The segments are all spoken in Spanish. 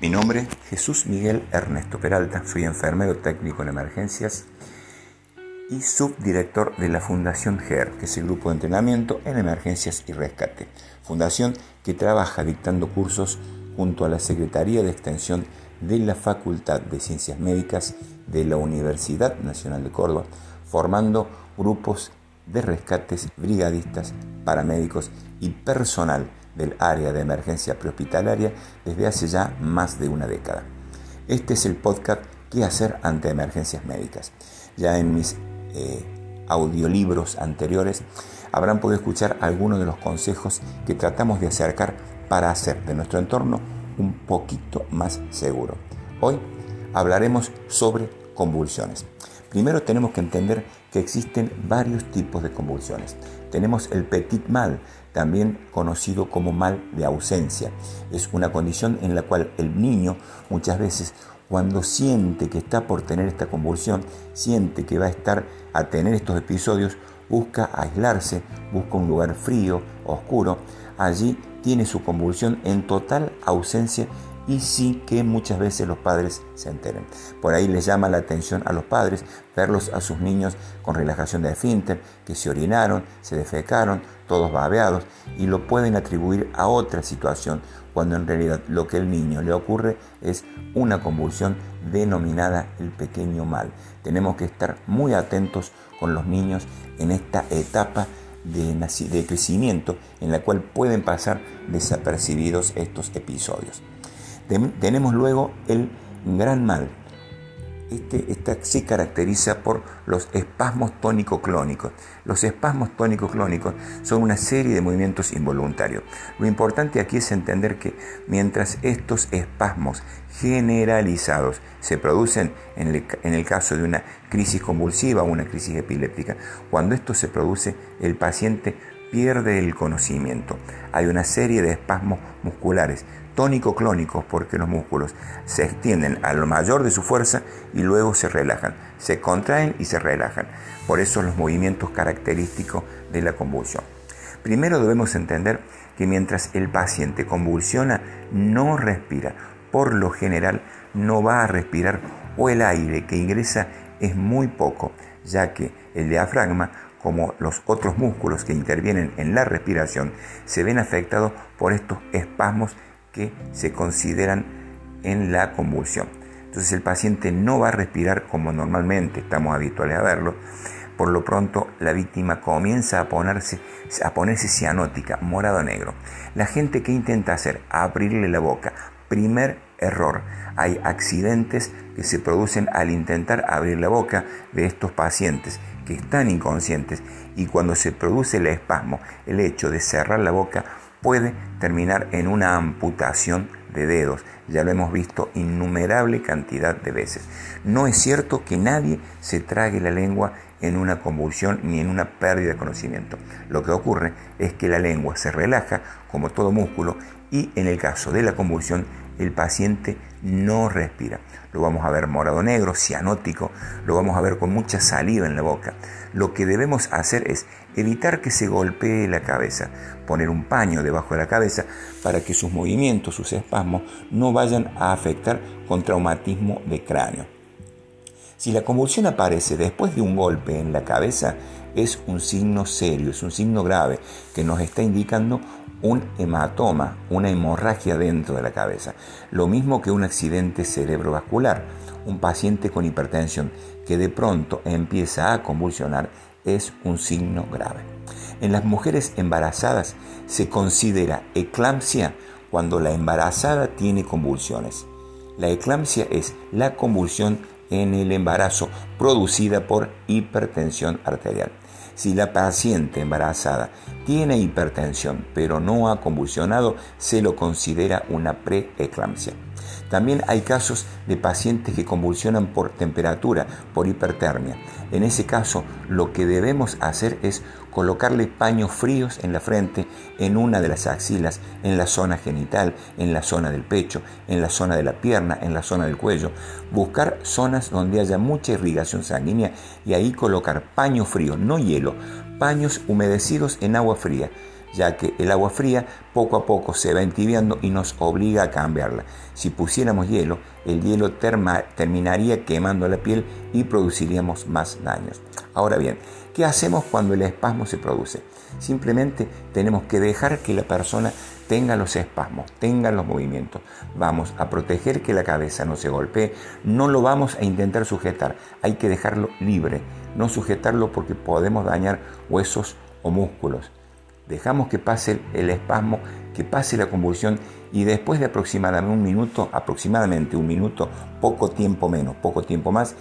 Mi nombre es Jesús Miguel Ernesto Peralta, soy enfermero técnico en emergencias y subdirector de la Fundación GER, que es el grupo de entrenamiento en emergencias y rescate. Fundación que trabaja dictando cursos junto a la Secretaría de Extensión de la Facultad de Ciencias Médicas de la Universidad Nacional de Córdoba, formando grupos de rescates brigadistas, paramédicos y personal del área de emergencia prehospitalaria desde hace ya más de una década. Este es el podcast ¿Qué hacer ante emergencias médicas? Ya en mis eh, audiolibros anteriores habrán podido escuchar algunos de los consejos que tratamos de acercar para hacer de nuestro entorno un poquito más seguro. Hoy hablaremos sobre convulsiones. Primero tenemos que entender que existen varios tipos de convulsiones. Tenemos el petit mal, también conocido como mal de ausencia. Es una condición en la cual el niño muchas veces cuando siente que está por tener esta convulsión, siente que va a estar a tener estos episodios, busca aislarse, busca un lugar frío, oscuro. Allí tiene su convulsión en total ausencia y sí que muchas veces los padres se enteren. Por ahí les llama la atención a los padres verlos a sus niños con relajación de esfínter, que se orinaron, se defecaron, todos babeados, y lo pueden atribuir a otra situación, cuando en realidad lo que el niño le ocurre es una convulsión denominada el pequeño mal. Tenemos que estar muy atentos con los niños en esta etapa de crecimiento en la cual pueden pasar desapercibidos estos episodios. Tenemos luego el gran mal. Este, esta se caracteriza por los espasmos tónico-clónicos. Los espasmos tónico-clónicos son una serie de movimientos involuntarios. Lo importante aquí es entender que mientras estos espasmos generalizados se producen en el, en el caso de una crisis convulsiva o una crisis epiléptica, cuando esto se produce, el paciente pierde el conocimiento. Hay una serie de espasmos musculares tónico-clónicos porque los músculos se extienden a lo mayor de su fuerza y luego se relajan, se contraen y se relajan. Por eso los movimientos característicos de la convulsión. Primero debemos entender que mientras el paciente convulsiona no respira, por lo general no va a respirar o el aire que ingresa es muy poco, ya que el diafragma como los otros músculos que intervienen en la respiración, se ven afectados por estos espasmos que se consideran en la convulsión. Entonces el paciente no va a respirar como normalmente estamos habituales a verlo. Por lo pronto la víctima comienza a ponerse, a ponerse cianótica, morado negro. La gente que intenta hacer abrirle la boca, primer error. Hay accidentes que se producen al intentar abrir la boca de estos pacientes que están inconscientes y cuando se produce el espasmo, el hecho de cerrar la boca puede terminar en una amputación de dedos. Ya lo hemos visto innumerable cantidad de veces. No es cierto que nadie se trague la lengua en una convulsión ni en una pérdida de conocimiento. Lo que ocurre es que la lengua se relaja como todo músculo y en el caso de la convulsión el paciente no respira. Lo vamos a ver morado negro, cianótico, lo vamos a ver con mucha saliva en la boca. Lo que debemos hacer es evitar que se golpee la cabeza, poner un paño debajo de la cabeza para que sus movimientos, sus espasmos, no vayan a afectar con traumatismo de cráneo. Si la convulsión aparece después de un golpe en la cabeza, es un signo serio, es un signo grave que nos está indicando un hematoma, una hemorragia dentro de la cabeza. Lo mismo que un accidente cerebrovascular. Un paciente con hipertensión que de pronto empieza a convulsionar es un signo grave. En las mujeres embarazadas se considera eclampsia cuando la embarazada tiene convulsiones. La eclampsia es la convulsión en el embarazo producida por hipertensión arterial. Si la paciente embarazada tiene hipertensión pero no ha convulsionado, se lo considera una preeclampsia. También hay casos de pacientes que convulsionan por temperatura, por hipertermia. En ese caso, lo que debemos hacer es colocarle paños fríos en la frente, en una de las axilas, en la zona genital, en la zona del pecho, en la zona de la pierna, en la zona del cuello. Buscar zonas donde haya mucha irrigación sanguínea y ahí colocar paño frío, no hielo, paños humedecidos en agua fría ya que el agua fría poco a poco se va entibiando y nos obliga a cambiarla. Si pusiéramos hielo, el hielo terminaría quemando la piel y produciríamos más daños. Ahora bien, ¿qué hacemos cuando el espasmo se produce? Simplemente tenemos que dejar que la persona tenga los espasmos, tenga los movimientos. Vamos a proteger que la cabeza no se golpee, no lo vamos a intentar sujetar, hay que dejarlo libre, no sujetarlo porque podemos dañar huesos o músculos. Dejamos que pase el espasmo, que pase la convulsión y después de aproximadamente un minuto, aproximadamente un minuto, poco tiempo menos, poco tiempo más,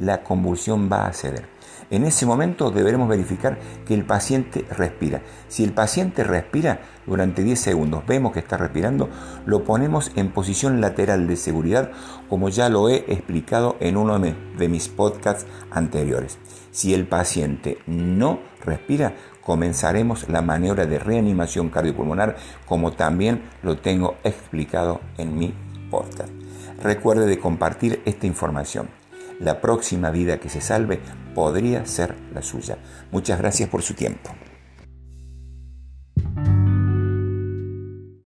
la convulsión va a ceder. En ese momento deberemos verificar que el paciente respira. Si el paciente respira durante 10 segundos, vemos que está respirando, lo ponemos en posición lateral de seguridad como ya lo he explicado en uno de mis podcasts anteriores. Si el paciente no respira, comenzaremos la maniobra de reanimación cardiopulmonar como también lo tengo explicado en mi podcast. Recuerde de compartir esta información. La próxima vida que se salve podría ser la suya. Muchas gracias por su tiempo.